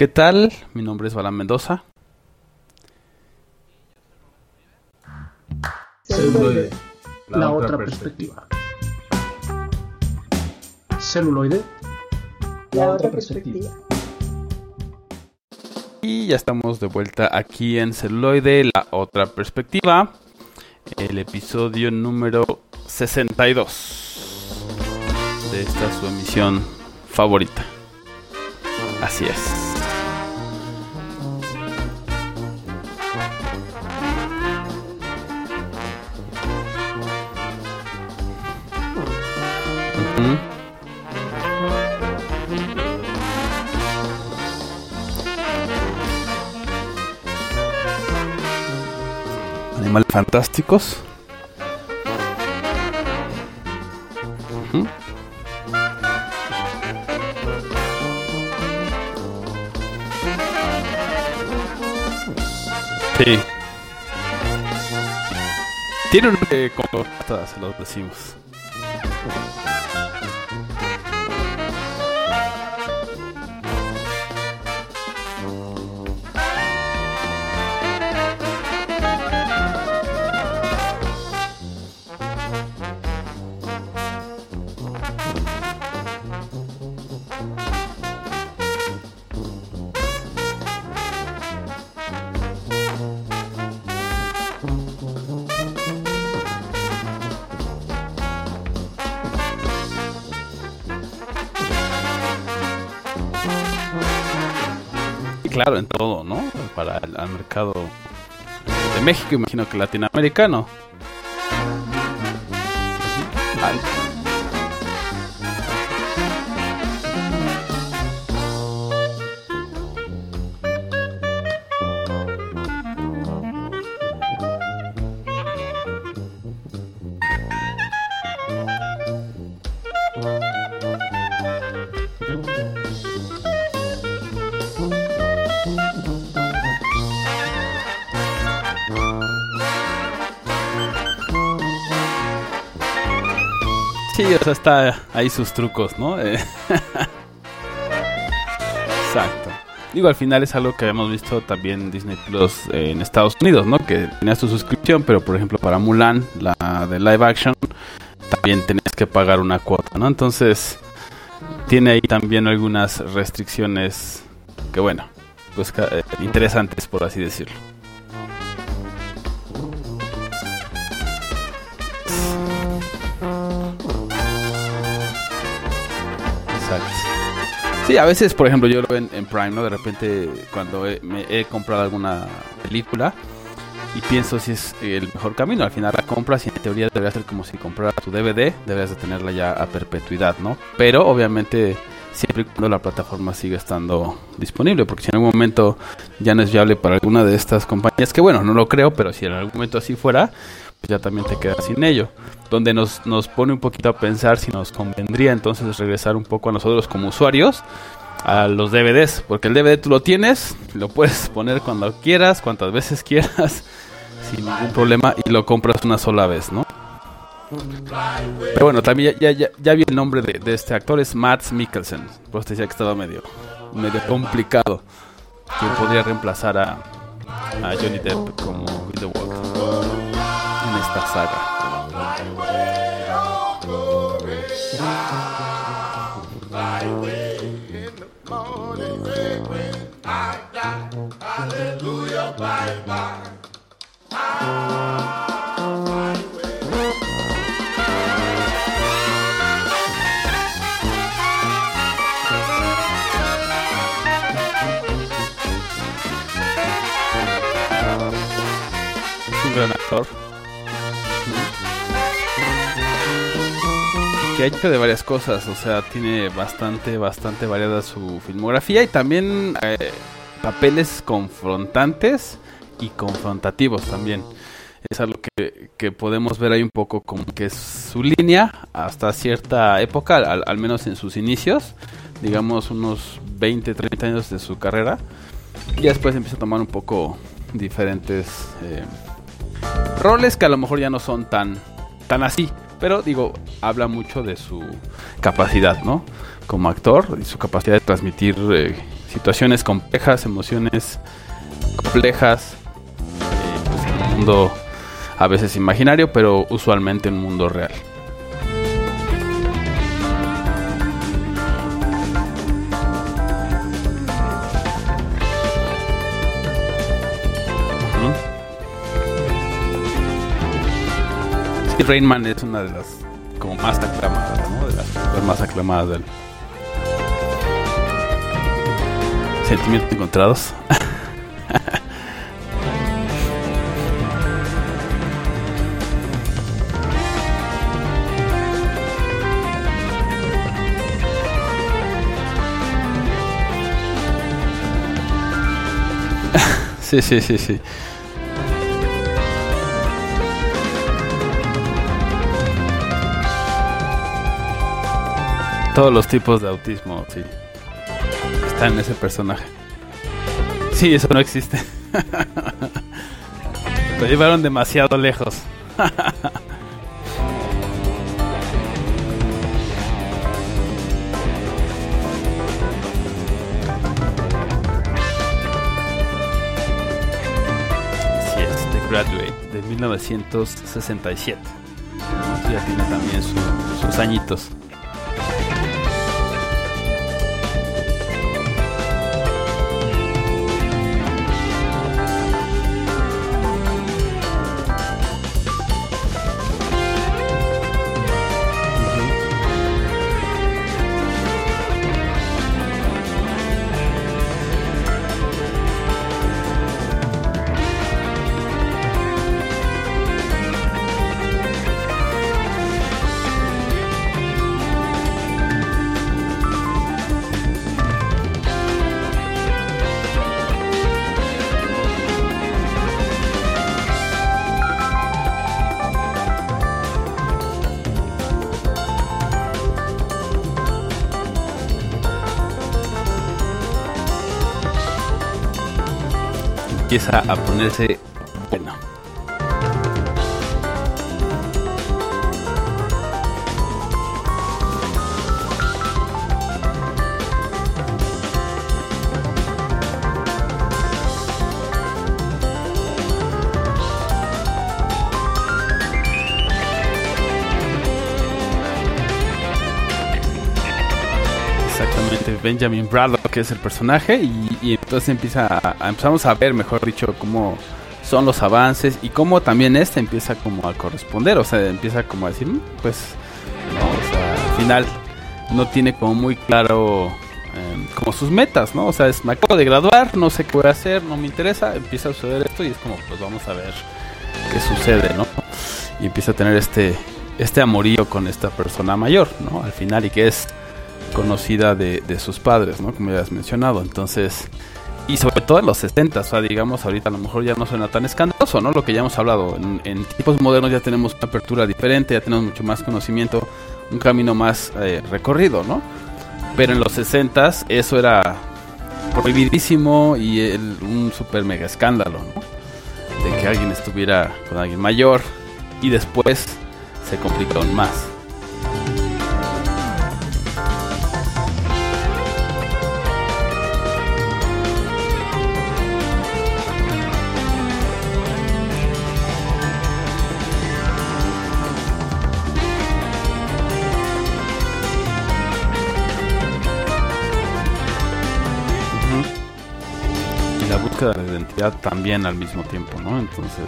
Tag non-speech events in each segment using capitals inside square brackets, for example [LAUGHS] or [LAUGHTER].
¿Qué tal? Mi nombre es Balán Mendoza. Celuloide, la, otra perspectiva. Celuloide, la otra perspectiva. Y ya estamos de vuelta aquí en Celuloide, la otra perspectiva. El episodio número 62 de esta su emisión favorita. Así es. Animales fantásticos. Sí. Tiene un nombre como se los decimos. Claro, en todo, ¿no? Para el mercado de México, imagino que latinoamericano. Sí, o sea, está ahí sus trucos, ¿no? Eh, [LAUGHS] Exacto. Digo, al final es algo que habíamos visto también en Disney Plus eh, en Estados Unidos, ¿no? Que tenías tu suscripción, pero por ejemplo para Mulan, la de live action, también tenías que pagar una cuota, ¿no? Entonces, tiene ahí también algunas restricciones que, bueno, pues eh, interesantes, por así decirlo. Sí, a veces, por ejemplo, yo lo veo en, en Prime, ¿no? De repente, cuando he, me he comprado alguna película y pienso si es el mejor camino, al final la compras y en teoría debería ser como si compraras tu DVD, deberías de tenerla ya a perpetuidad, ¿no? Pero obviamente siempre y cuando la plataforma siga estando disponible, porque si en algún momento ya no es viable para alguna de estas compañías, que bueno, no lo creo, pero si en algún momento así fuera, ya también te quedas sin ello. Donde nos, nos pone un poquito a pensar si nos convendría entonces regresar un poco a nosotros como usuarios a los DVDs, porque el DVD tú lo tienes, lo puedes poner cuando quieras, cuantas veces quieras, [LAUGHS] sin ningún problema y lo compras una sola vez, ¿no? Pero bueno, también ya, ya, ya vi el nombre de, de este actor, es Mads Mikkelsen. Pues te decía que estaba medio, medio complicado. ¿Quién podría reemplazar a, a Johnny Depp como Grindelwald en esta saga? Gran actor. Que ha de varias cosas, o sea, tiene bastante, bastante variada su filmografía y también eh, papeles confrontantes y confrontativos también. Es algo que, que podemos ver ahí un poco como que es su línea hasta cierta época, al, al menos en sus inicios, digamos unos 20, 30 años de su carrera. Y después empieza a tomar un poco diferentes eh, roles que a lo mejor ya no son tan, tan así. Pero digo, habla mucho de su capacidad, ¿no? Como actor y su capacidad de transmitir eh, situaciones complejas, emociones complejas, eh, pues, en un mundo a veces imaginario, pero usualmente en un mundo real. Sí, Rainman es una de las como más aclamadas, ¿no? De las más aclamadas del sentimientos encontrados. [LAUGHS] sí, sí, sí, sí. Todos los tipos de autismo, sí. Están en ese personaje. Sí, eso no existe. [LAUGHS] Lo llevaron demasiado lejos. [LAUGHS] Así es, The Graduate de 1967. Ya tiene también su- sus añitos. Empieza a ponerse Benjamin Braddock que es el personaje y, entonces empieza a, empezamos a ver, mejor dicho, cómo son los avances y cómo también este empieza como a corresponder, o sea, empieza como a decir, "Mm, pues, no, o sea, al final no tiene como muy claro eh, como sus metas, ¿no? O sea, es, me acabo de graduar, no sé qué voy a hacer, no me interesa, empieza a suceder esto y es como, pues vamos a ver qué sucede, ¿no? Y empieza a tener este, este amorío con esta persona mayor, ¿no? Al final y que es conocida de, de sus padres, ¿no? Como ya has mencionado. Entonces, y sobre todo en los 60, o sea, digamos, ahorita a lo mejor ya no suena tan escandaloso, ¿no? Lo que ya hemos hablado. En, en tiempos modernos ya tenemos una apertura diferente, ya tenemos mucho más conocimiento, un camino más eh, recorrido, ¿no? Pero en los 60 eso era prohibidísimo y el- un super mega escándalo, ¿no? De que alguien estuviera con alguien mayor y después se complicó aún más. También al mismo tiempo, ¿no? Entonces,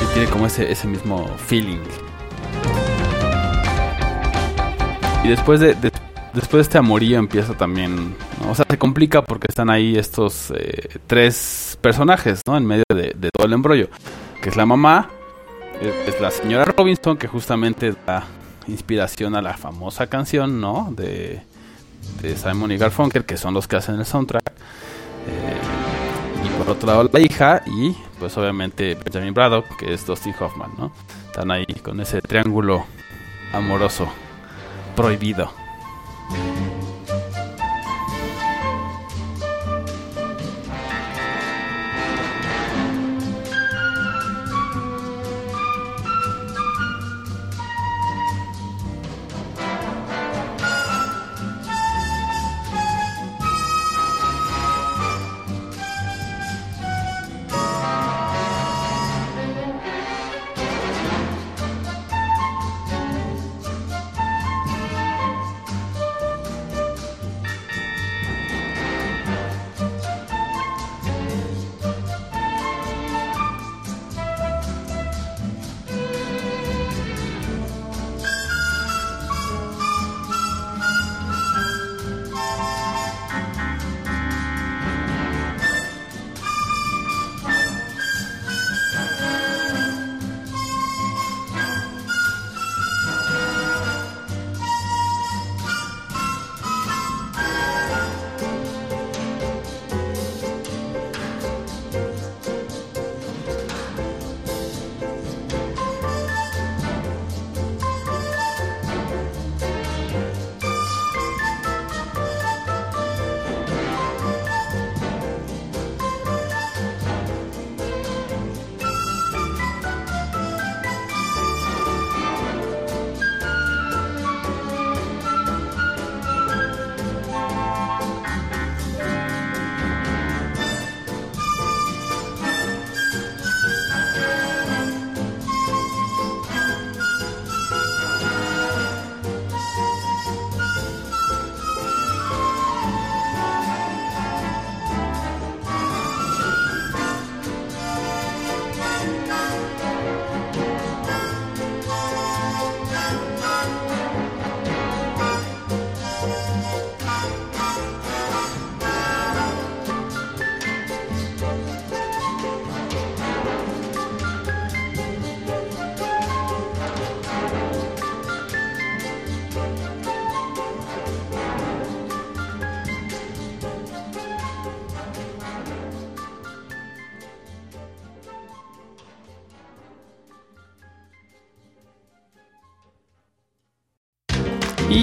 sí tiene como ese, ese mismo feeling. Y después de, de- después de este amorío empieza también, o sea, se complica porque están ahí estos eh, tres personajes, ¿no? En medio de, todo el embrollo, que es la mamá, es, es la señora Robinson, que justamente da inspiración a la famosa canción, ¿no? De, de Simon y Garfunkel, que son los que hacen el soundtrack. Eh, otro lado la hija y pues obviamente Benjamin Braddock, que es Dustin Hoffman, ¿no? Están ahí con ese triángulo amoroso prohibido.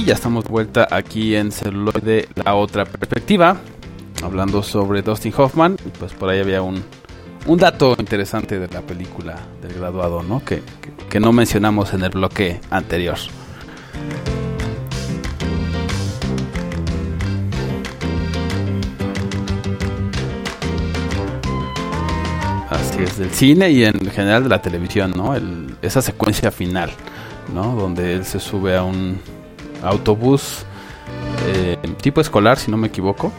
Ya estamos de vuelta aquí en celuloide La Otra Perspectiva, hablando sobre Dustin Hoffman. Y pues por ahí había un, un dato interesante de la película del graduado, ¿no? Que, que, que no mencionamos en el bloque anterior. Así es, del cine y en general de la televisión, ¿no? El, esa secuencia final, ¿no? Donde él se sube a un autobús eh, tipo escolar, si no me equivoco,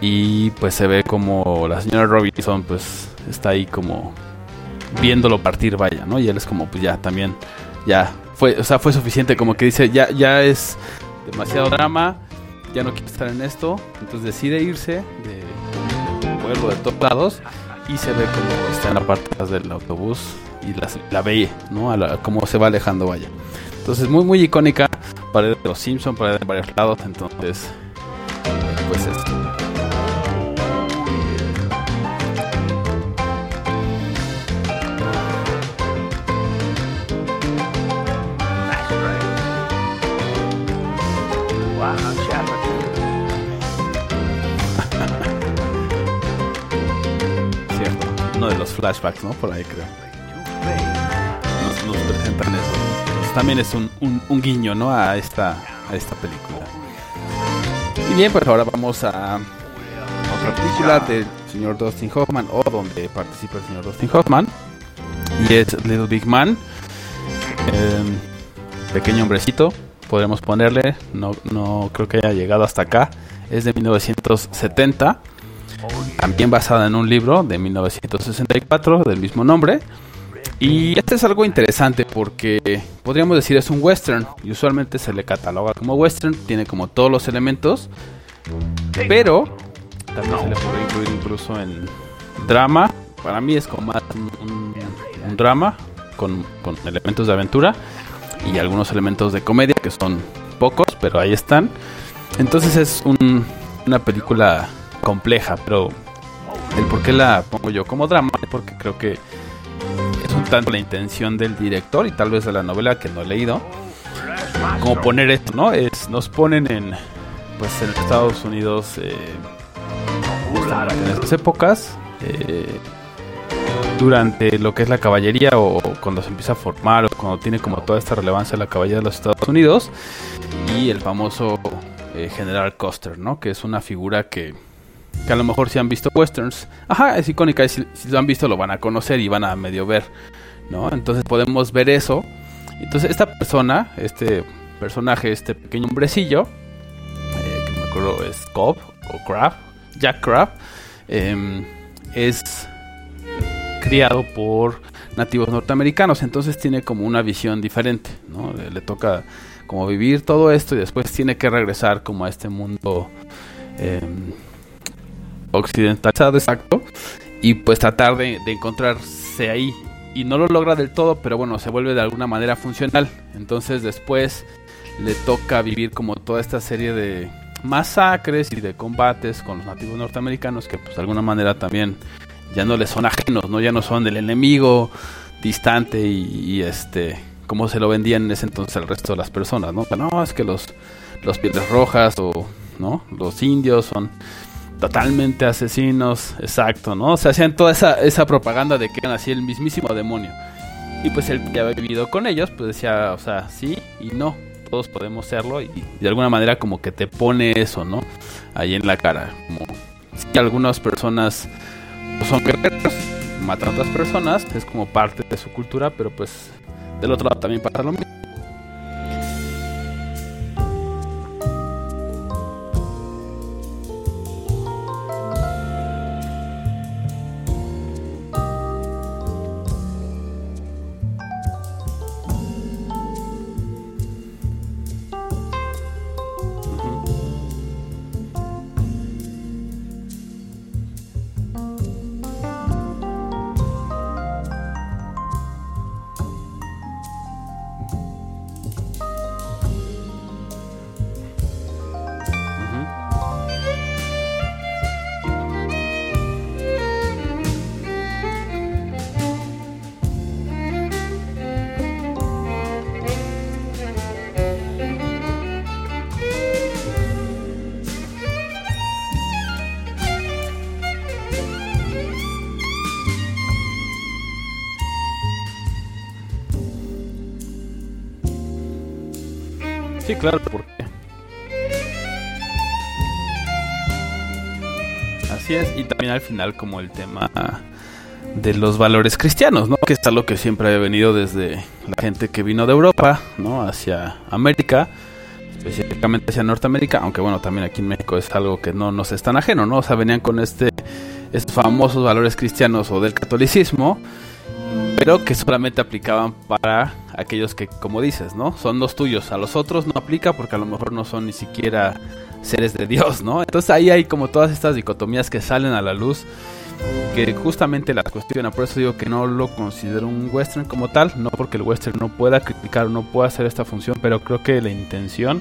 y pues se ve como la señora Robinson pues está ahí como viéndolo partir, vaya, ¿no? Y él es como pues ya también, ya fue, o sea, fue suficiente, como que dice, ya, ya es demasiado drama, ya no quiere estar en esto, entonces decide irse de, de pueblo, de todos lados y se ve como está en la parte del autobús y la, ve, ¿no? A la, cómo se va alejando, vaya. Entonces, muy, muy icónica. Pared de los Simpsons, pared de varios lados. Entonces, pues es. [LAUGHS] Cierto, uno de los flashbacks, ¿no? Por ahí creo. Nos, nos presentan eso. También es un, un, un, guiño, ¿no? A esta, a esta película. Y bien, pues ahora vamos a otra película del señor Dustin Hoffman, o donde participa el señor Dustin Hoffman. Y es Little Big Man. Eh, pequeño hombrecito, podremos ponerle. No, no creo que haya llegado hasta acá. Es de 1970 también basada en un libro de 1964 del mismo nombre. Y este es algo interesante porque podríamos decir es un western y usualmente se le cataloga como western, tiene como todos los elementos, pero también se le puede incluir incluso en drama. Para mí es como más un, un, un drama con, con elementos de aventura y algunos elementos de comedia que son pocos, pero ahí están. Entonces es un, una película compleja, pero el por qué la pongo yo como drama es porque creo que tanto la intención del director y tal vez de la novela que no he leído, como poner esto, ¿no? Es, nos ponen en, pues en Estados Unidos eh, en estas épocas, eh, durante lo que es la caballería o cuando se empieza a formar o cuando tiene como toda esta relevancia la caballería de los Estados Unidos y el famoso eh, General Custer, ¿no? Que es una figura que que a lo mejor si han visto westerns, ajá, es icónica, y si, lo han visto lo van a conocer y van a medio ver, ¿no? Entonces podemos ver eso. Entonces esta persona, este personaje, este pequeño hombrecillo, eh, que me acuerdo es Cobb o Crab, Jack Crab, eh, es criado por nativos norteamericanos, entonces tiene como una visión diferente, ¿no? Le, toca como vivir todo esto y después tiene que regresar como a este mundo eh, occidentalizado, exacto, y pues tratar de, encontrarse ahí. Y no lo logra del todo, pero bueno, se vuelve de alguna manera funcional. Entonces después le toca vivir como toda esta serie de masacres y de combates con los nativos norteamericanos que pues de alguna manera también ya no les son ajenos, ¿no? Ya no son del enemigo distante y, este como se lo vendían en ese entonces al resto de las personas, ¿no? No, es que los, los pieles rojas o ¿no? los indios son totalmente asesinos, exacto, ¿no? O sea, hacían toda esa, esa propaganda de que eran así el mismísimo demonio. Y pues él que había vivido con ellos, pues decía, o sea, sí y no, todos podemos serlo y de alguna manera como que te pone eso, ¿no? Ahí en la cara, como si algunas personas son guerreros, matan a otras personas, es como parte de su cultura, pero pues del otro lado también pasa lo mismo. Claro, ¿por qué? Así es, y también al final como el tema de los valores cristianos, ¿no? Que es algo que siempre ha venido desde la gente que vino de Europa, ¿no? Hacia América, específicamente hacia Norteamérica, aunque bueno, también aquí en México es algo que no nos es tan ajeno, ¿no? O sea, venían con este estos famosos valores cristianos o del catolicismo, pero que solamente aplicaban para aquellos que, como dices, ¿no? Son los tuyos, a los otros no aplica porque a lo mejor no son ni siquiera seres de Dios, ¿no? Entonces ahí hay como todas estas dicotomías que salen a la luz que justamente la cuestión, por eso digo que no lo considero un western como tal, no porque el western no pueda criticar, no pueda hacer esta función, pero creo que la intención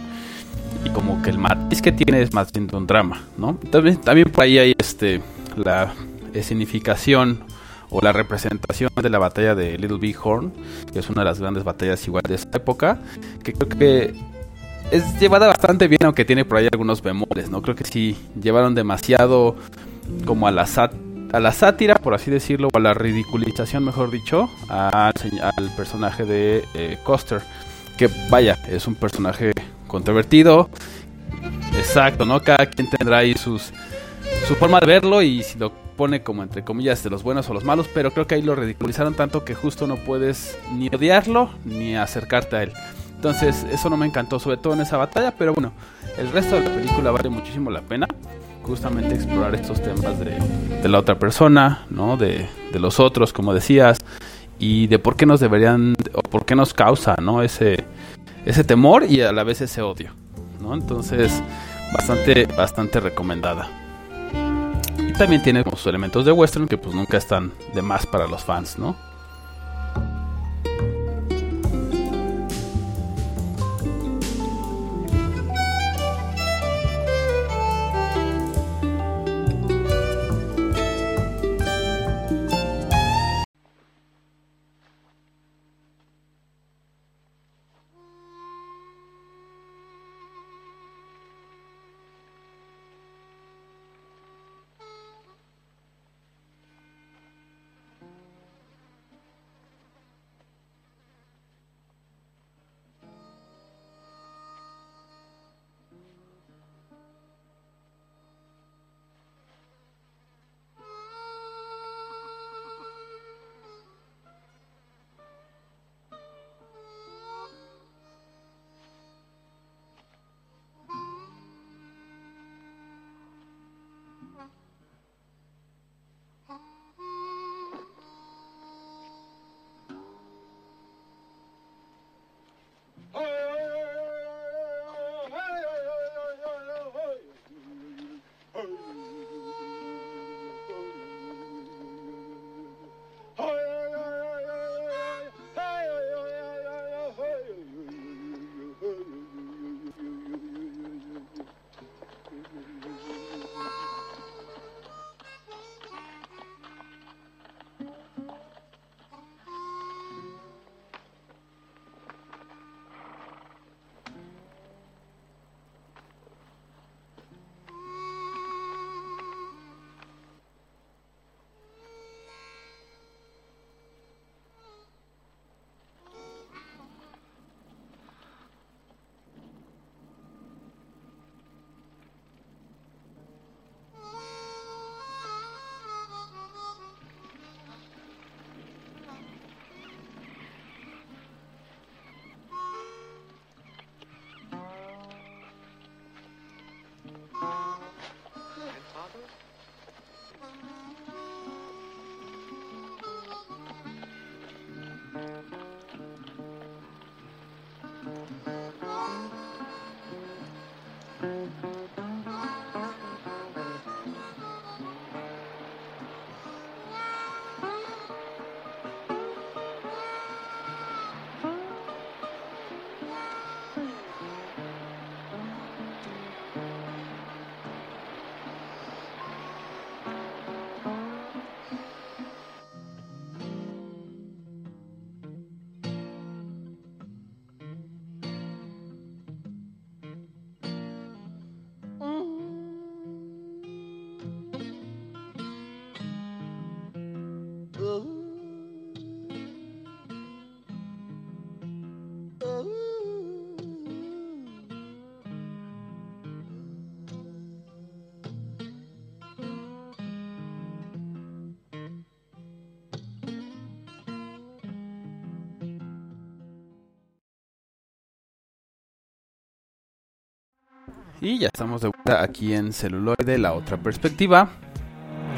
y como que el matiz que tiene es más bien un drama, ¿no? También, también por ahí hay este la escenificación o la representación de la batalla de Little Big Horn, que es una de las grandes batallas igual de esa época, que creo que es llevada bastante bien, aunque tiene por ahí algunos bemoles, ¿no? Creo que sí llevaron demasiado como a la, a la sátira, por así decirlo, o a la ridiculización, mejor dicho, al, al personaje de eh, Coster. Que vaya, es un personaje controvertido. Exacto, ¿no? Cada quien tendrá ahí sus, su forma de verlo y si lo pone como entre comillas de los buenos o los malos, pero creo que ahí lo ridiculizaron tanto que justo no puedes ni odiarlo ni acercarte a él. Entonces, eso no me encantó, sobre todo en esa batalla, pero bueno, el resto de la película vale muchísimo la pena. Justamente explorar estos temas de, de la otra persona, ¿no? De, de, los otros, como decías, y de por qué nos deberían, o por qué nos causa, ¿no? Ese, ese temor y a la vez ese odio, ¿no? Entonces, bastante, bastante recomendada. También tiene como sus elementos de western que pues nunca están de más para los fans, ¿no? Y ya estamos de vuelta aquí en Celuloide, la otra perspectiva,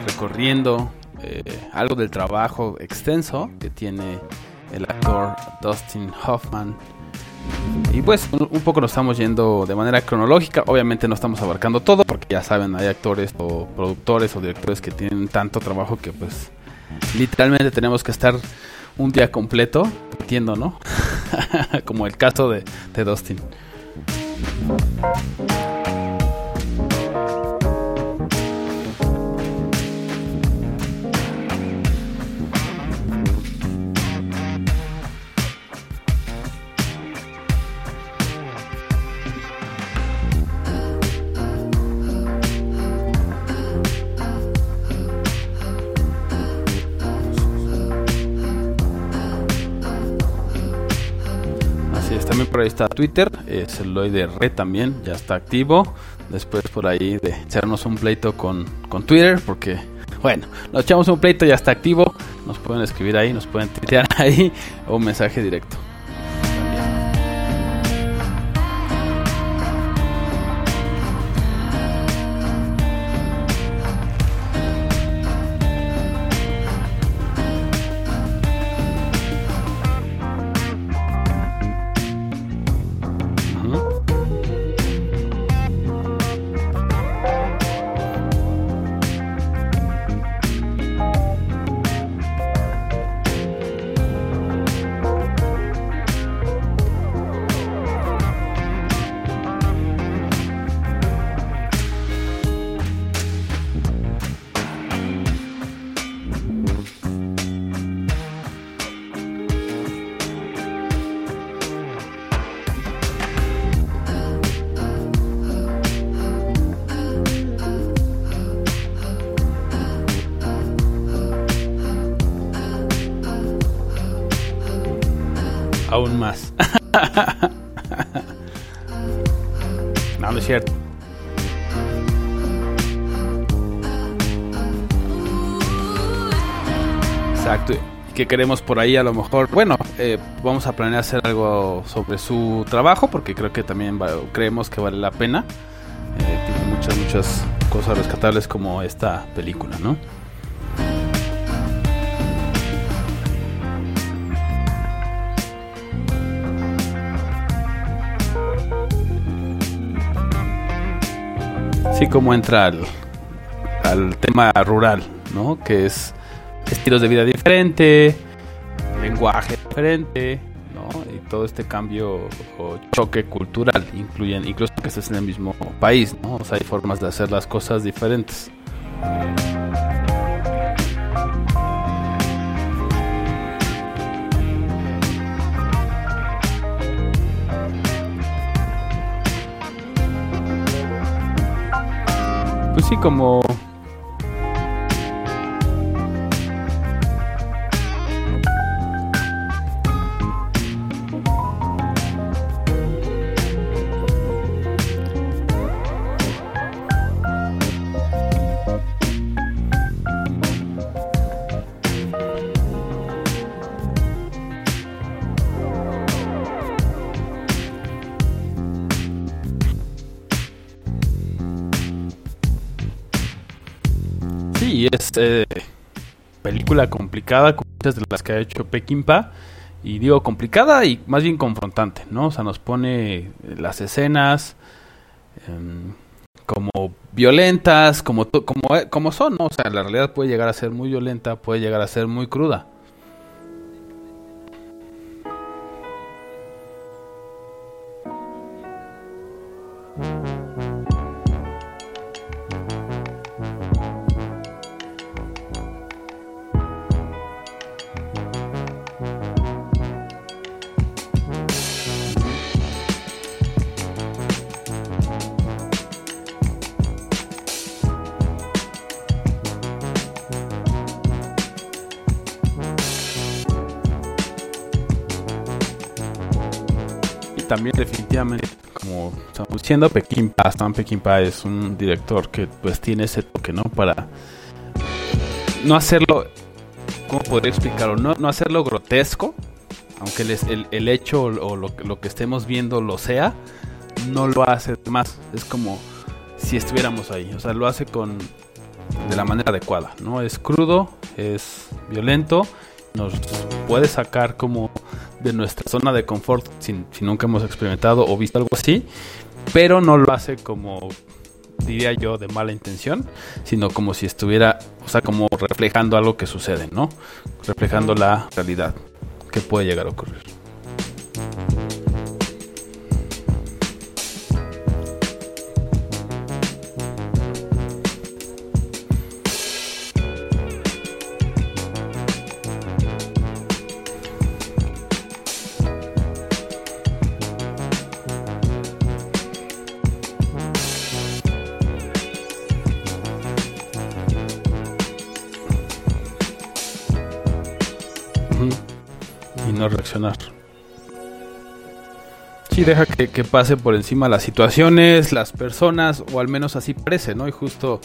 recorriendo eh, algo del trabajo extenso que tiene el actor Dustin Hoffman. Y pues un poco nos estamos yendo de manera cronológica, obviamente no estamos abarcando todo porque ya saben, hay actores o productores o directores que tienen tanto trabajo que pues literalmente tenemos que estar un día completo, entiendo, ¿no? [LAUGHS] Como el caso de, de Dustin. Está Twitter, el celuloide red también, ya está activo. Después por ahí de echarnos un pleito con, con Twitter, porque bueno, nos echamos un pleito, ya está activo. Nos pueden escribir ahí, nos pueden [LAUGHS] tuitear ahí o un mensaje directo. ¿Qué queremos por ahí? A lo mejor, bueno, eh, vamos a planear hacer algo sobre su trabajo porque creo que también creemos que vale la pena. Eh, tiene muchas, muchas cosas rescatables como esta película, ¿no? Sí, como entra al, tema rural, ¿no? Que es estilos de vida diferente, lenguaje diferente, ¿no? Y todo este cambio o choque cultural, incluyen, incluso que estés en el mismo país, ¿no? O sea, hay formas de hacer las cosas diferentes. pues sí, como eh, película complicada, como muchas de las que ha hecho Pekimpa. Y digo complicada y más bien confrontante, ¿no? O sea, nos pone eh, las escenas em, como violentas, como, como, eh, como son, ¿no? O sea, la realidad puede llegar a ser muy violenta, puede llegar a ser muy cruda. También definitivamente, como estamos diciendo, Peckinpah, Stan Peckinpah es un director que pues tiene ese toque, ¿no? Para no hacerlo, ¿cómo podría explicarlo? No, no hacerlo grotesco, aunque el, el, hecho o lo, lo, que estemos viendo lo sea, no lo hace más. Es como si estuviéramos ahí. O sea, lo hace con de la manera adecuada, ¿no? Es crudo, es violento, nos puede sacar como de nuestra zona de confort si, si nunca hemos experimentado o visto algo así, pero no lo hace como diría yo de mala intención, sino como si estuviera, o sea, como reflejando algo que sucede, ¿no? Reflejando la realidad que puede llegar a ocurrir. Sí, deja que, pase por encima las situaciones, las personas, o al menos así parece, ¿no? Y justo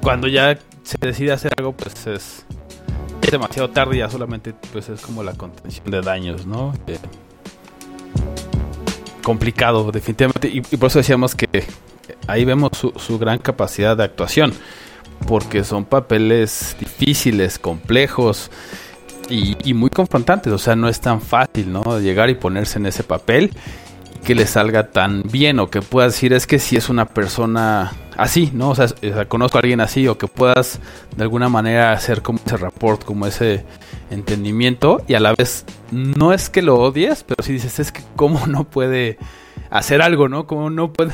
cuando ya se decide hacer algo, pues es, demasiado tarde, ya solamente pues es como la contención de daños, ¿no? Eh, complicado, definitivamente, y, por eso decíamos que ahí vemos su, su gran capacidad de actuación, porque son papeles difíciles, complejos, y, muy confrontantes. O sea, no es tan fácil, ¿no? Llegar y ponerse en ese papel y que le salga tan bien o que puedas decir es que si es una persona así, ¿no? O sea, conozco a alguien así o que puedas de alguna manera hacer como ese rapport, como ese entendimiento y a la vez no es que lo odies, pero si dices es que cómo no puede hacer algo, ¿no? Como no puede...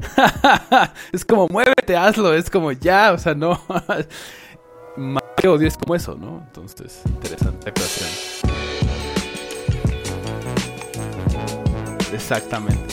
[LAUGHS] es como muévete, hazlo, es como ya, o sea, no [LAUGHS] odio es como eso, ¿no? Entonces, interesante actuación. Exactamente.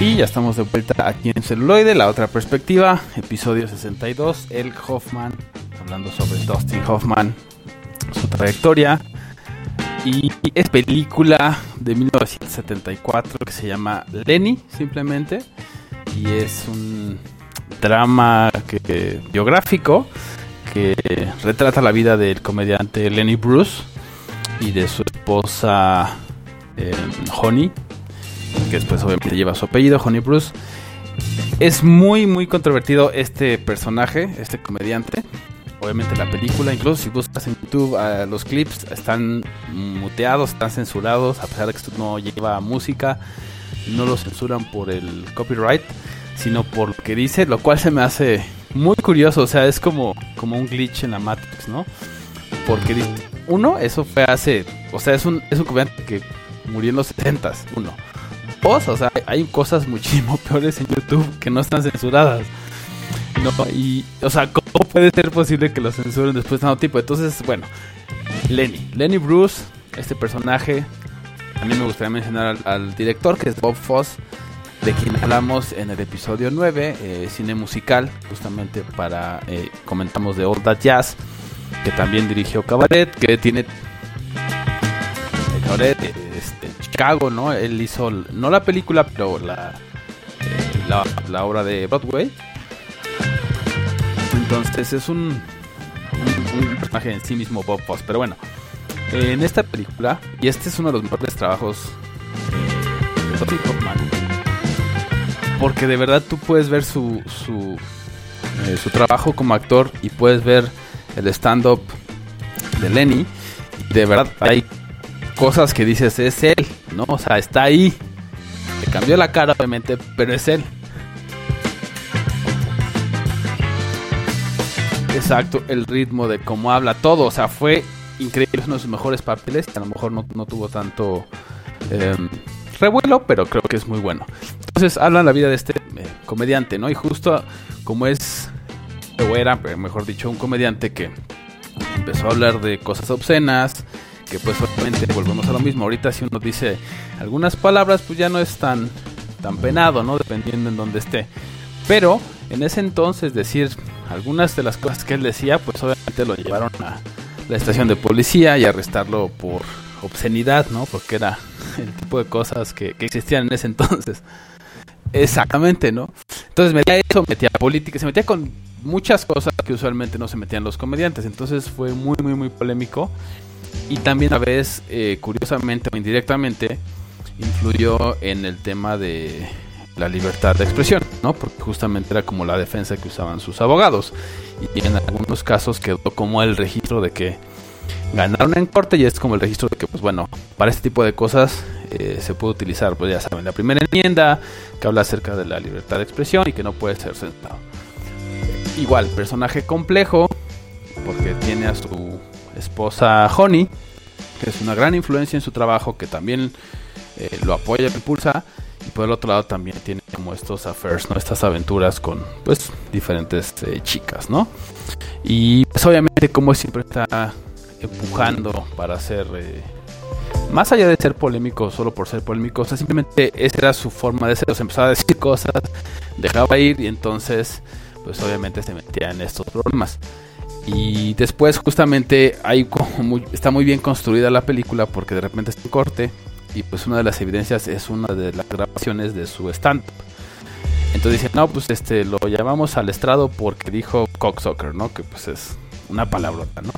Y ya estamos de vuelta aquí en Celuloide, la otra perspectiva, episodio 62, el Hoffman, hablando sobre Dustin Hoffman, su trayectoria. Y es película de 1974 que se llama Lenny, simplemente. Y es un drama biográfico que retrata la vida del comediante Lenny Bruce y de su esposa eh, Honey que después obviamente lleva su apellido, Honey Bruce. Es muy, muy controvertido este personaje, este comediante. Obviamente la película, incluso si buscas en YouTube uh, los clips, están muteados, están censurados, a pesar de que esto no lleva música, no lo censuran por el copyright, sino por lo que dice, lo cual se me hace muy curioso, o sea, es como, como un glitch en la Matrix, ¿no? Porque uno, eso fue hace, o sea, es un, es un comediante que murió en los 70s, uno. O sea, hay cosas muchísimo [LAUGHS] peores en YouTube que no están censuradas. No, y, o sea, ¿cómo puede ser posible que lo censuren después de tanto tipo? Entonces, bueno, Lenny. Lenny Bruce, este personaje. A mí me gustaría mencionar al, director, que es Bob Foss, de quien hablamos en el episodio 9, eh, cine musical, justamente para. Eh, comentamos de Old That Jazz, que también dirigió Cabaret, que tiene. Cabaret. Chicago, ¿no? Él hizo, no la película, pero la, la, obra de Broadway. Entonces es un, un, personaje en sí mismo Bob Foss. Pero bueno, en esta película, y este es uno de los mejores trabajos eh, de porque de verdad tú puedes ver su, su, eh, su trabajo como actor y puedes ver el stand-up de Lenny. De verdad hay cosas que dices, es él, ¿no? O sea, está ahí. Le cambió la cara, obviamente, pero es él. Exacto, el ritmo de cómo habla, todo. O sea, fue increíble, uno de sus mejores papeles. A lo mejor no, tuvo tanto em, revuelo, pero creo que es muy bueno. Entonces, hablan la vida de este eh, comediante, ¿no? Y justo como es, o era, mejor dicho, un comediante que empezó a hablar de cosas obscenas, que pues obviamente volvemos a lo mismo. Ahorita si uno dice algunas palabras, pues ya no es tan, tan penado, ¿no? Dependiendo en dónde esté. Pero en ese entonces decir algunas de las cosas que él decía, pues obviamente lo llevaron a la estación de policía y arrestarlo por obscenidad, ¿no? Porque era el tipo de cosas que, que existían en ese entonces. Exactamente, ¿no? Entonces metía eso, metía política, se metía con muchas cosas que usualmente no se metían los comediantes. Entonces fue muy, muy, muy polémico y también a veces, eh, curiosamente o indirectamente, influyó en el tema de la libertad de expresión, ¿no? Porque justamente era como la defensa que usaban sus abogados. Y en algunos casos quedó como el registro de que ganaron en corte y es como el registro de que, pues bueno, para este tipo de cosas eh, se puede utilizar, pues ya saben, la primera enmienda que habla acerca de la libertad de expresión y que no puede ser sentado. Igual, personaje complejo, porque tiene a su esposa Honey, que es una gran influencia en su trabajo, que también eh, lo apoya y impulsa. Y por el otro lado también tiene como estos affairs, ¿no? Estas aventuras con pues diferentes eh, chicas, ¿no? Y pues obviamente como siempre está empujando para ser eh, más allá de ser polémico solo por ser polémico, simplemente esa era su forma de ser, o empezaba a decir cosas, dejaba ir y entonces pues obviamente se metía en estos problemas. Y después justamente hay como está muy bien construida la película porque de repente es un corte y pues una de las evidencias es una de las grabaciones de su stand -up. Entonces dicen, no, pues este lo llamamos al estrado porque dijo cocksucker, ¿no? Que pues es una palabrota, ¿no?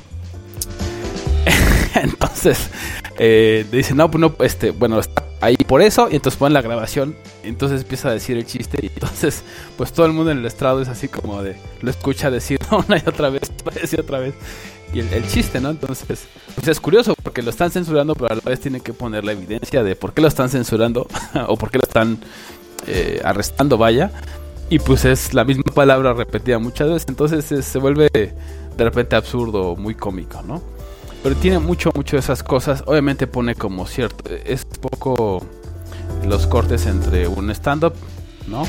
[LAUGHS] entonces eh, dicen, no, pues no, este, bueno, está ahí por eso, y entonces ponen la grabación, y entonces empieza a decir el chiste, y entonces, pues todo el mundo en el estrado es así como de, lo escucha decir [LAUGHS] una y otra vez, decir otra vez, y el, chiste, ¿no? Entonces, pues es curioso, porque lo están censurando, pero a la vez tienen que poner la evidencia de por qué lo están censurando, [LAUGHS] o por qué lo están eh, arrestando, vaya, y pues es la misma palabra repetida muchas veces, entonces se vuelve de repente absurdo, muy cómico, ¿no? Pero tiene mucho, mucho de esas cosas. Obviamente pone como cierto. Es poco los cortes entre un stand-up, ¿no?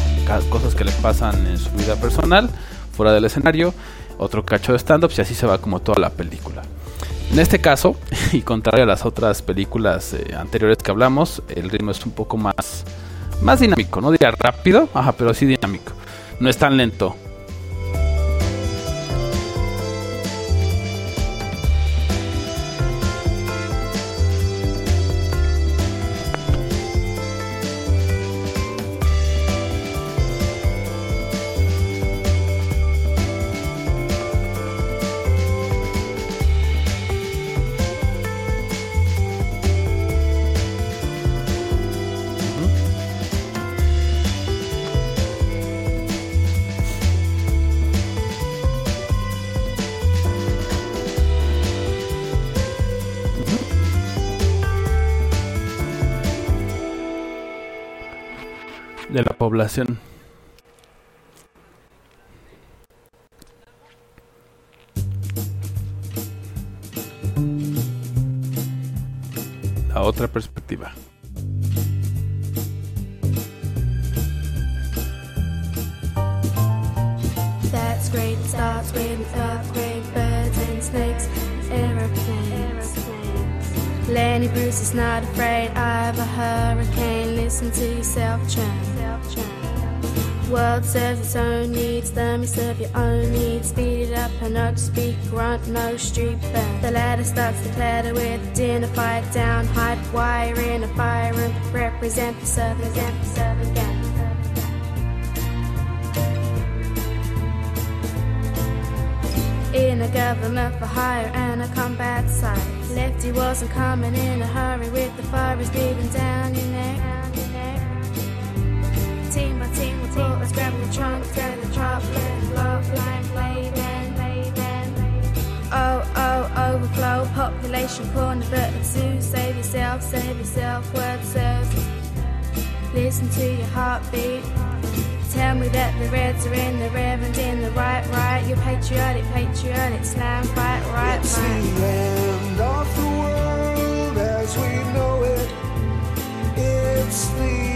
Cosas que le pasan en su vida personal, fuera del escenario. Otro cacho de stand-up y así se va como toda la película. En este caso, [LAUGHS] y contrario a las otras películas eh, anteriores que hablamos, el ritmo es un poco más, Más dinámico, no diría rápido, ajá, pero sí dinámico. No es tan lento. De la. Otra perspectiva. That's great, starts with earthquake, birds and snakes, aeroplanes. Lenny Bruce is not afraid of a hurricane. Listen to yourself. World serves its own needs, them you serve your own needs. Speed it up and not speak, grunt, no street band. The ladder starts to clatter with dinner, fight down, hide wire in a fire room. Represent the serve again, serve again. In a government for hire and a combat site. Lefty wasn't coming in a hurry with the fires breathing down your neck. Overflow, population corner, but zoo. Save yourself, save yourself, word says. Listen to your heartbeat. Tell me that the reds are in the rev and in the right, right. You're patriotic, patriotic, slam, fight, right, It's the end of the world as we know it. It's the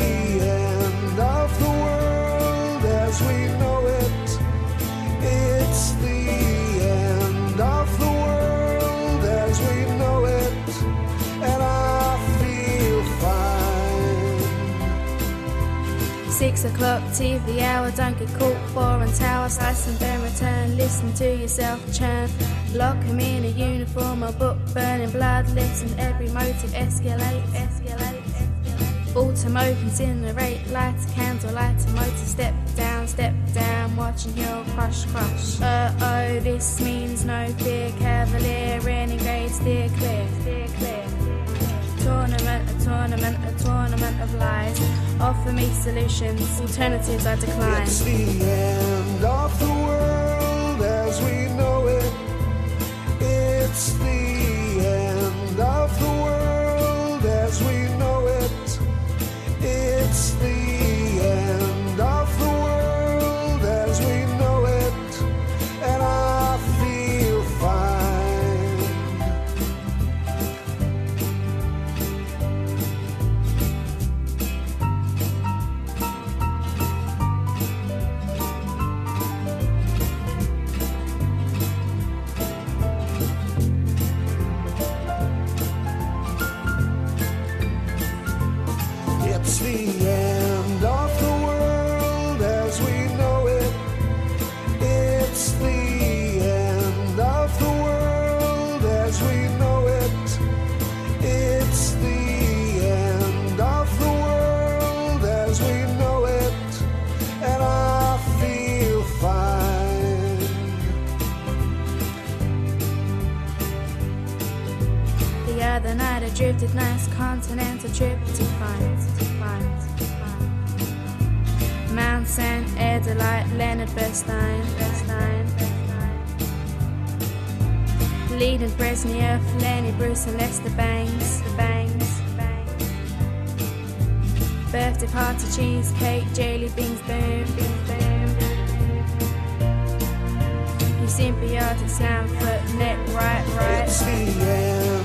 Six o'clock TV hour, don't get caught for foreign tower, slice and then return. Listen to yourself churn. Lock him in a uniform, a book burning blood. Listen, every motive escalate, escalate, escalate. Automobile incinerate, light a candle, light a motor, step down, step down, watching your crush, crush. Uh oh, this means no fear, cavalier, renegade, steer clear, steer clear. Tournament, a tournament, a tournament of lies. Offer me solutions, alternatives I decline. It's the end of the world as we know it. It's the I drifted nice continental trip to find, to find, to find. Mount St. Adelaide, Leonard Bernstein, Bernstein. Leading Brezhnev, Lenny Bruce and Lester Bangs, the Bangs. Birthday party, cheesecake, jelly beans, boom, boom, boom. You symbiotic slam foot, neck, right, right. It's the end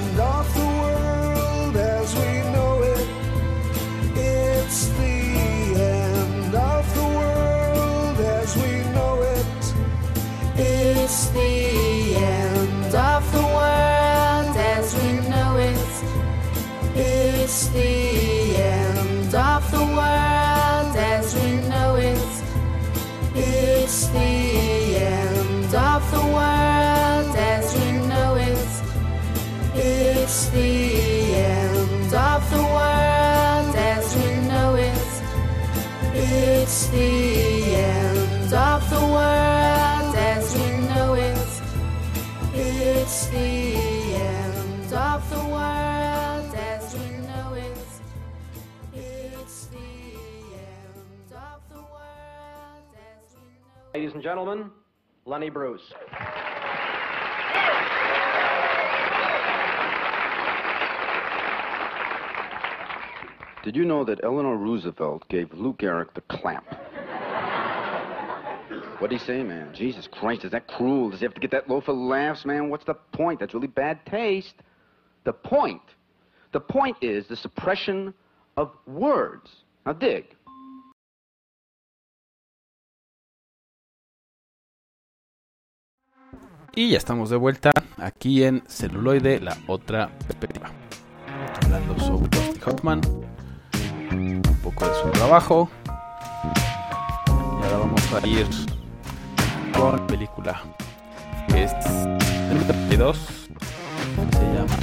gentlemen, Lenny Bruce. Did you know that Eleanor Roosevelt gave Lou Gehrig the clamp? What'd he say, man? Jesus Christ, is that cruel? Does he have to get that low for laughs, man? What's the point? That's really bad taste. The point. The point is the suppression of words. Now dig. Y ya estamos de vuelta aquí en Celuloide, la otra perspectiva. Hablando sobre Dustin Hoffman, un poco de su trabajo. Y ahora vamos a ir con la película que es del 32. Se llama.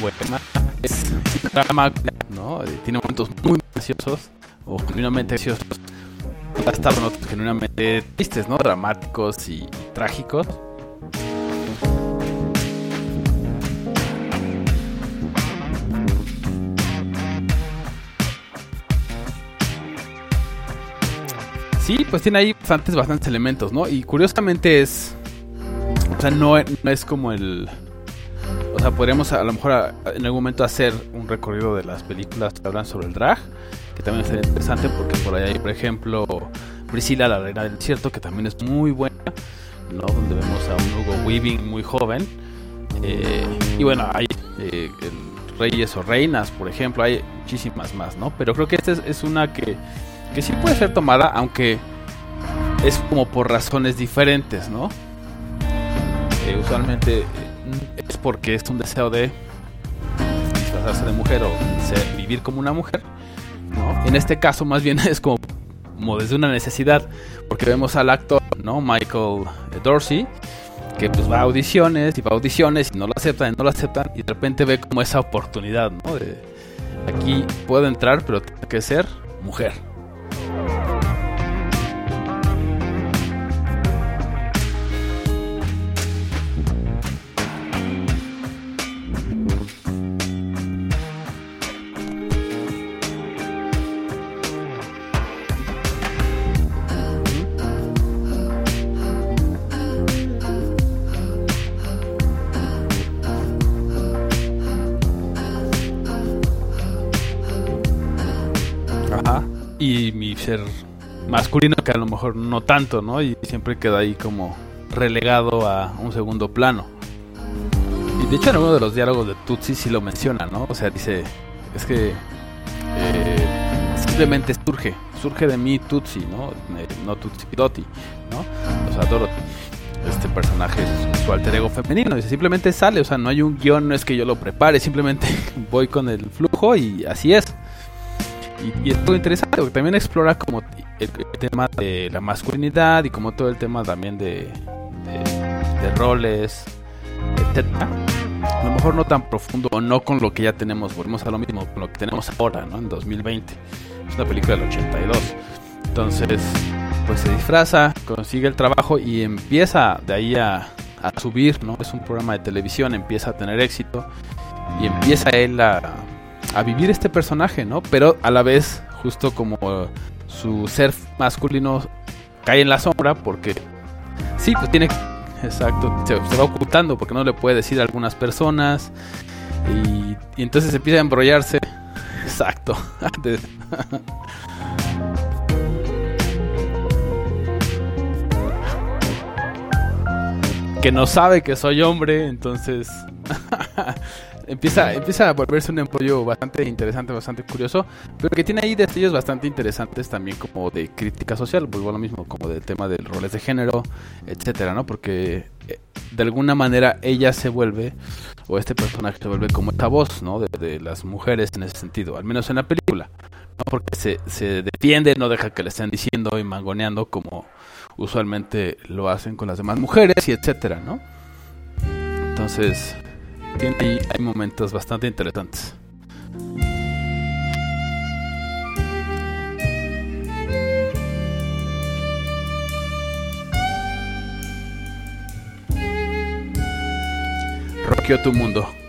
Buena. Es drama, ¿no? Tiene momentos muy graciosos o genuinamente graciosos hasta otros genuinamente tristes, ¿no? Dramáticos y, trágicos. Sí, pues tiene ahí bastantes, bastantes elementos, ¿no? Y curiosamente es... O sea, no, es como el... O sea, podríamos a lo mejor en algún momento hacer un recorrido de las películas que hablan sobre el drag, que también sería interesante porque por ahí hay, por ejemplo, Priscila, la reina del desierto, que también es muy buena, ¿no? Donde vemos a un Hugo Weaving muy joven. Eh, y bueno, hay eh, Reyes o Reinas, por ejemplo, hay muchísimas más, ¿no? Pero creo que esta es, una que, que sí puede ser tomada, aunque es como por razones diferentes, ¿no? Eh, usualmente es porque es un deseo de disfrazarse de mujer o ser- vivir como una mujer, En este caso más bien [LAUGHS] es como, desde una necesidad, porque vemos al actor, ¿no? Michael Dorsey, que pues va a audiciones y va a audiciones y no lo aceptan y no lo aceptan y de repente ve como esa oportunidad, ¿no? Aquí puedo entrar pero tengo que ser mujer. Ajá. Y mi ser masculino que a lo mejor no tanto, ¿no? Y siempre queda ahí como relegado a un segundo plano. Y de hecho en uno de los diálogos de Tutsi sí lo menciona, ¿no? O sea, dice, es que eh, simplemente surge, surge de mí Tutsi, ¿no? Eh, no Tutsi Doti, ¿no? O sea, Dorothy. Este personaje es su alter ego femenino, dice, simplemente sale, o sea, no hay un guion, no es que yo lo prepare, simplemente [LAUGHS] voy con el flujo y así es. Y, es todo interesante porque también explora como el, tema de la masculinidad y como todo el tema también de roles, etcétera. A lo mejor no tan profundo o no con lo que ya tenemos, volvemos a lo mismo, con lo que tenemos ahora, ¿no? En 2020. Es una película del 82. Entonces, pues se disfraza, consigue el trabajo y empieza de ahí a, a subir, ¿no? Es un programa de televisión, empieza a tener éxito y empieza él a, a vivir este personaje, ¿no? Pero a la vez, justo como su ser masculino cae en la sombra porque sí, pues tiene exacto, se, va ocultando porque no le puede decir a algunas personas y, y entonces empieza a embrollarse. [LAUGHS] Exacto. [LAUGHS] Que no sabe que soy hombre, entonces [LAUGHS] empieza, empieza a volverse un embrollo bastante interesante, bastante curioso, pero que tiene ahí destellos bastante interesantes también como de crítica social, vuelvo a lo mismo, como del tema de roles de género, etcétera, ¿no? Porque eh, de alguna manera ella se vuelve, o este personaje se vuelve como esta voz, ¿no? De, las mujeres en ese sentido, al menos en la película, ¿no? Porque se, se defiende, no deja que le estén diciendo y mangoneando como usualmente lo hacen con las demás mujeres y etcétera, ¿no? Entonces, tiene ahí, hay momentos bastante interesantes. Roqueó tu mundo.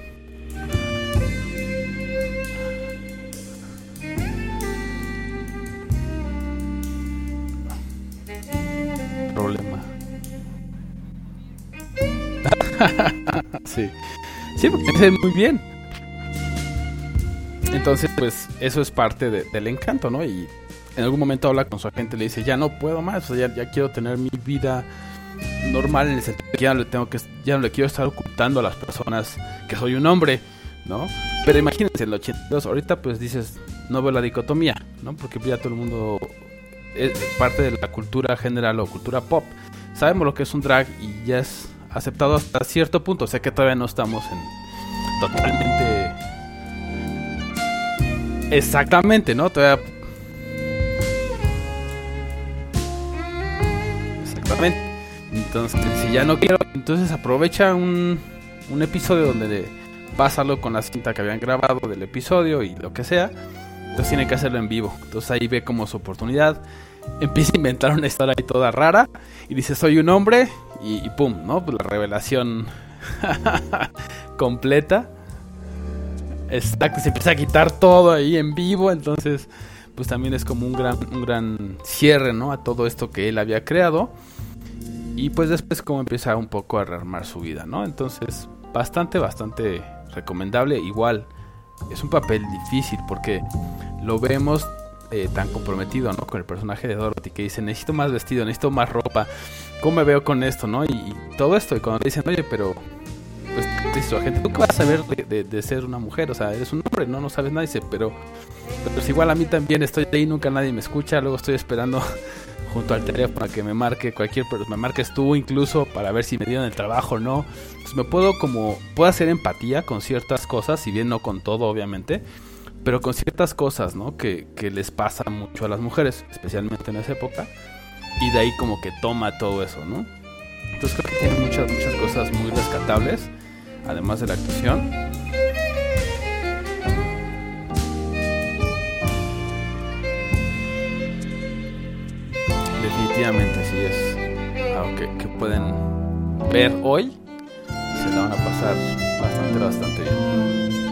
Sí, porque muy bien. Entonces, pues, eso es parte del encanto, ¿no? Y en algún momento habla con su agente le dice, ya no puedo más, o sea, ya, ya quiero tener mi vida normal en el sentido que ya no le tengo que ya no le quiero estar ocultando a las personas que soy un hombre, ¿no? Pero imagínense en el 82, ahorita pues dices, no veo la dicotomía, ¿no? Porque ya todo el mundo es parte de la cultura general o cultura pop. Sabemos lo que es un drag y ya es aceptado hasta cierto punto, o sea que todavía no estamos en totalmente Exactamente, ¿no? Todavía Exactamente. Entonces, si ya no quiero, entonces aprovecha un, un episodio donde pásalo con la cinta que habían grabado del episodio y lo que sea. Entonces tiene que hacerlo en vivo. Entonces ahí ve como su oportunidad. Empieza a inventar una historia ahí toda rara. Y dice, soy un hombre. Y, pum, ¿no? Pues la revelación [LAUGHS] completa. Exacto, se empieza a quitar todo ahí en vivo. Entonces, pues también es como un gran, un gran cierre, ¿no? A todo esto que él había creado. Y pues después como empieza un poco a rearmar su vida, ¿no? Entonces, bastante, bastante recomendable. Igual, es un papel difícil porque lo vemos eh, tan comprometido, ¿no? Con el personaje de Dorothy que dice, necesito más vestido, necesito más ropa. ¿Cómo me veo con esto, no? Y, todo esto. Y cuando le dicen, oye, pero... Pues dice su agente, ¿tú qué vas a saber de, ser una mujer? O sea, eres un hombre, ¿no? No sabes nada. Dice, pero... Pero es igual a mí también estoy ahí, nunca nadie me escucha. Luego estoy esperando [LAUGHS] junto al teléfono a que me marque cualquier persona, me marques tú incluso para ver si me dieron el trabajo o no. Pues me puedo como, puedo hacer empatía con ciertas cosas, si bien no con todo obviamente, pero con ciertas cosas, ¿no? Que les pasa mucho a las mujeres, especialmente en esa época, y de ahí como que toma todo eso, ¿no? Entonces creo que tiene muchas, muchas cosas muy rescatables, además de la actuación. definitivamente así es algo que, pueden ver hoy se la van a pasar bastante, bastante bien.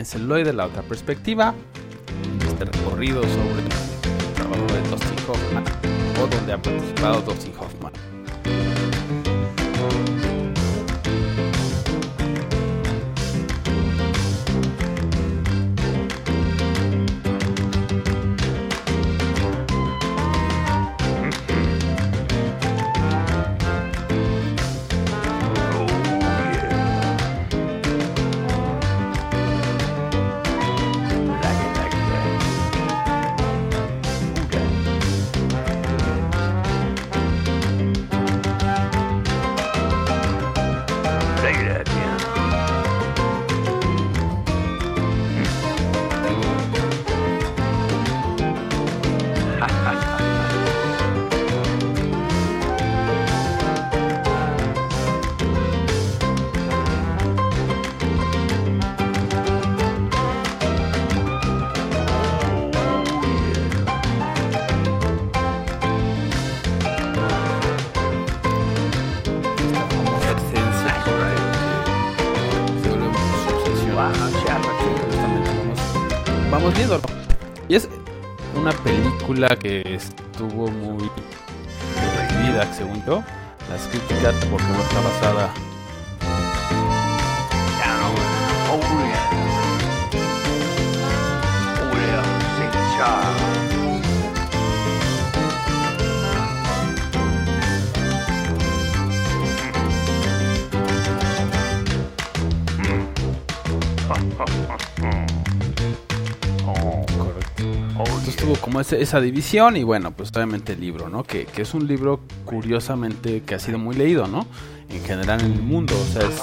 En celuloide, la otra perspectiva. Este recorrido sobre el trabajo de Dustin Hoffman o donde ha participado Dustin Hoffman. Que estuvo muy recibida, según yo. Las críticas, porque no está basada. Como ese- esa división y bueno, pues obviamente el libro, ¿no? Que, que es un libro curiosamente que ha sido muy leído, ¿no? En general en el mundo, o sea, es...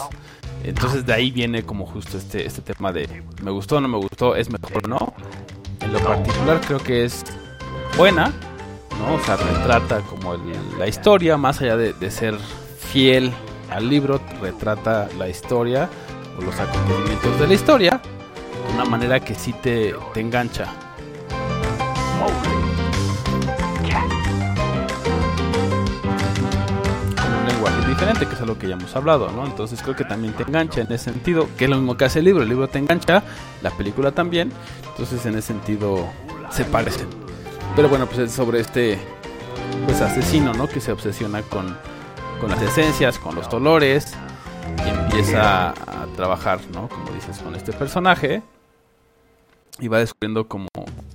Entonces de ahí viene como justo este, este tema de me gustó, no me gustó, es mejor o no. En lo particular creo que es buena, ¿no? O sea, retrata como el- la historia, más allá de, de ser fiel al libro, retrata la historia o los acontecimientos de la historia de una manera que sí te, te engancha. Con un lenguaje diferente, que es algo que ya hemos hablado, ¿no? Entonces creo que también te engancha en ese sentido, que es lo mismo que hace el libro. El libro te engancha, la película también. Entonces en ese sentido se parecen. Pero bueno, pues es sobre este pues asesino, ¿no? Que se obsesiona con, con las esencias, con los dolores. Y empieza a trabajar, ¿no? Como dices, con este personaje. Y va descubriendo como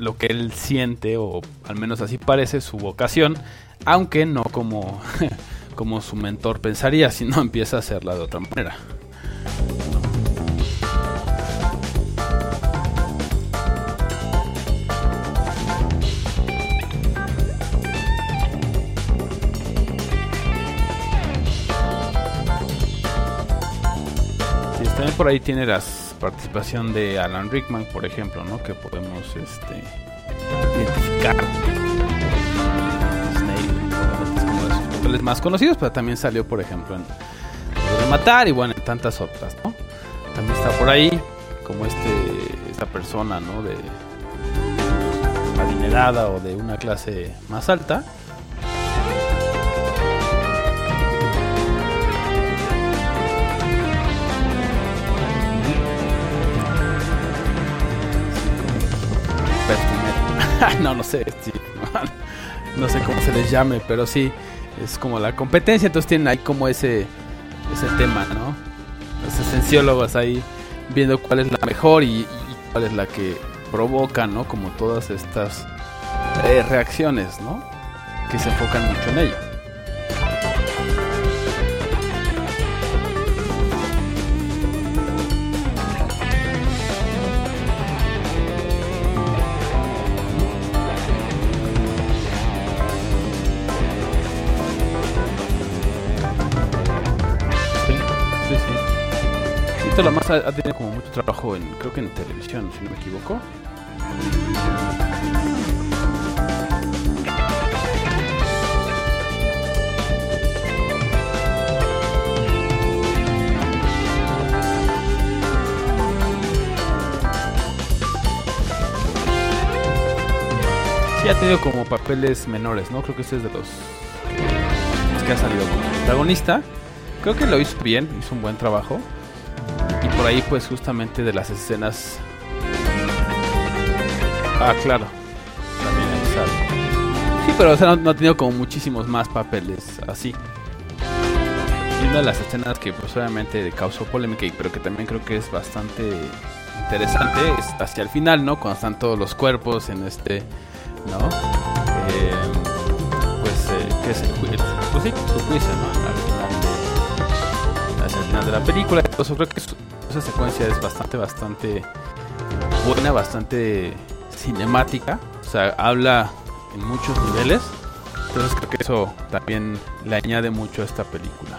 lo que él siente, o al menos así parece, su vocación. Aunque no como, [LAUGHS] como su mentor pensaría, sino empieza a hacerla de otra manera. Sí, también por ahí tiene la participación de Alan Rickman, por ejemplo, ¿no? Que podemos este, identificar. Papeles más conocidos, pero también salió, por ejemplo, en de Matar y bueno, en tantas otras, ¿no? También está por ahí como este esta persona, ¿no? De adinerada o de una clase más alta. [LAUGHS] no, no sé, [LAUGHS] no sé cómo se les llame, pero sí, es como la competencia, entonces tienen ahí como ese, ese tema, ¿no? Los esenciólogos ahí viendo cuál es la mejor y, y cuál es la que provoca, ¿no? Como todas estas eh, reacciones, ¿no? Que se enfocan mucho en ello. Ha, tenido como mucho trabajo en, creo que en televisión, si no me equivoco. Sí, ha tenido como papeles menores, ¿no? Creo que este es de los los que ha salido como protagonista. Creo que lo hizo bien, hizo un buen trabajo. Por ahí, pues, justamente de las escenas Ah, claro. También ahí sale. Sí, pero o sea, no, no ha tenido como muchísimos más papeles así. Y una de las escenas que pues obviamente causó polémica, y pero que también creo que es bastante interesante, es hacia el final, ¿no? Cuando están todos los cuerpos en este, ¿no? Eh, pues, eh, ¿qué es el juicio? Pues sí, su juicio, ¿no? Al final de, hacia el final de la película. Pues creo que su- esa secuencia es bastante, bastante buena, bastante cinemática. O sea, habla en muchos niveles. Entonces creo que eso también le añade mucho a esta película.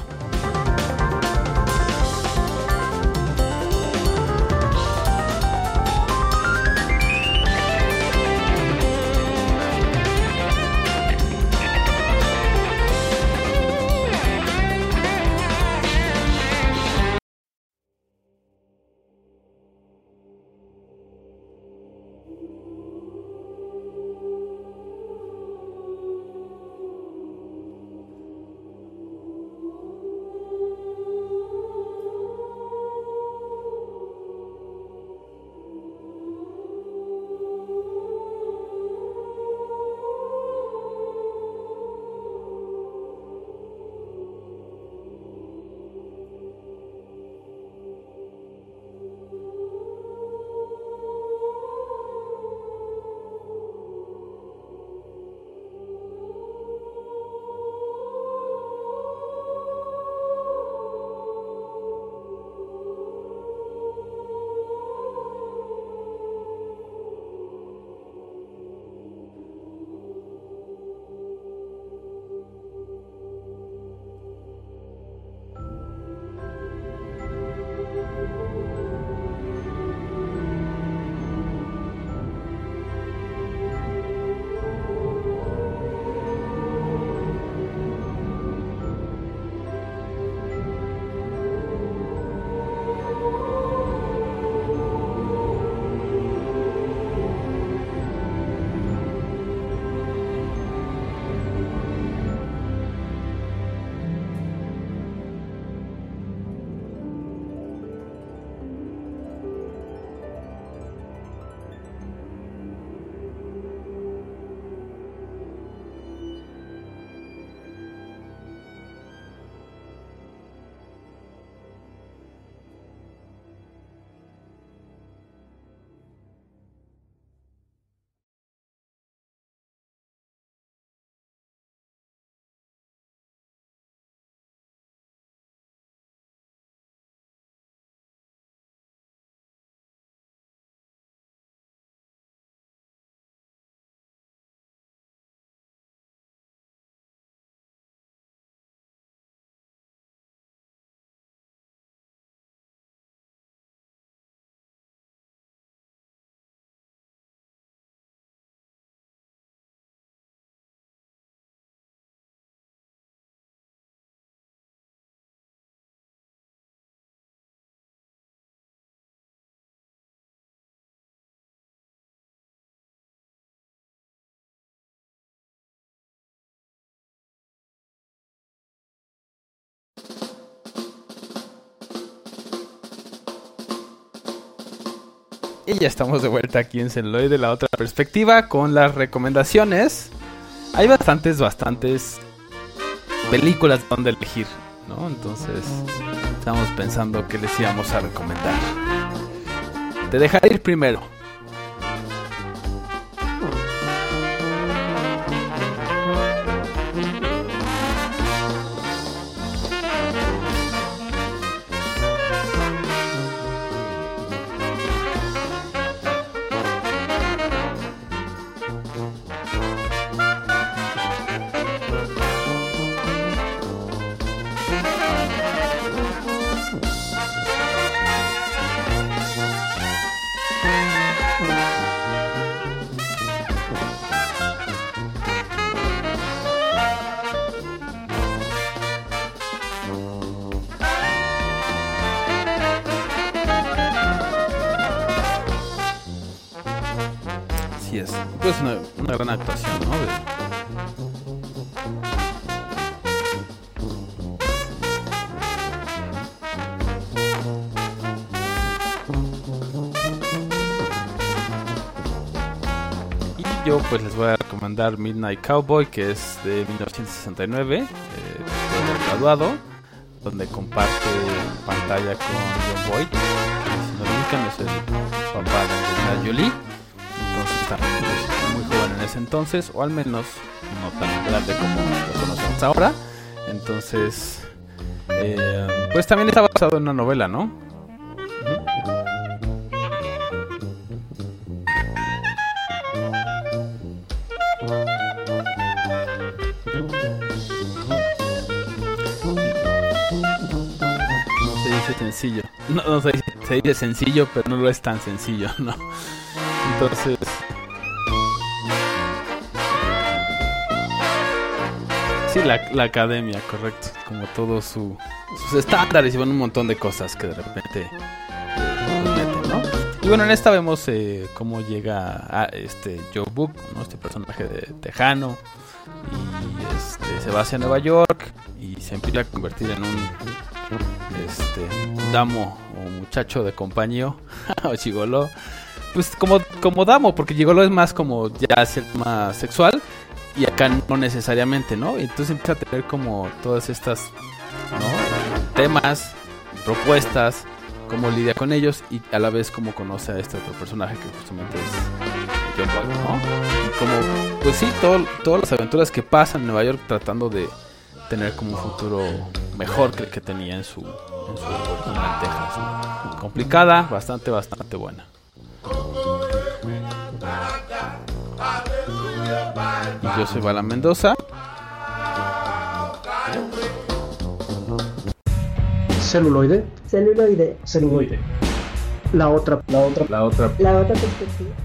Y ya estamos de vuelta aquí en Celoy de la otra perspectiva con las recomendaciones. Hay bastantes, bastantes películas donde elegir, ¿no? Entonces, estamos pensando qué les íbamos a recomendar. Te dejaré ir primero. Yo pues les voy a recomendar Midnight Cowboy, que es de 1969, eh, graduado, donde comparte pantalla con John Boyd, si no lo ubican es el papá de Angelina Jolie. Entonces está muy joven en ese entonces, o al menos no tan grande como lo conocemos ahora. Entonces, eh, pues también está basado en una novela, ¿no? Sencillo. No, no se, dice, se dice sencillo, pero no lo es tan sencillo, [LAUGHS] ¿no? Entonces. Sí, la, la academia, correcto. Como todos su, sus estándares y bueno, un montón de cosas que de repente. Y bueno, en esta vemos eh, cómo llega a este Joe Book, ¿no? este personaje de tejano, y este, se va hacia Nueva York y se empieza a convertir en un este, damo o muchacho de compañía [LAUGHS] o chigoló. Pues como, como damo, porque gigoló es más como ya el tema sexual y acá no necesariamente, ¿no? Y entonces empieza a tener como todas estas ¿no? temas, propuestas, cómo lidia con ellos y a la vez cómo conoce a este otro personaje que justamente es John Boyd, ¿no? Y como, pues sí, todo, todas las aventuras que pasan en Nueva York tratando de tener como un futuro mejor que el que tenía en su, en su original Texas. ¿no? Complicada, bastante, bastante buena. Y yo soy Bala Mendoza. Celuloide. Celuloide. Celuloide. La otra, la otra, La otra perspectiva.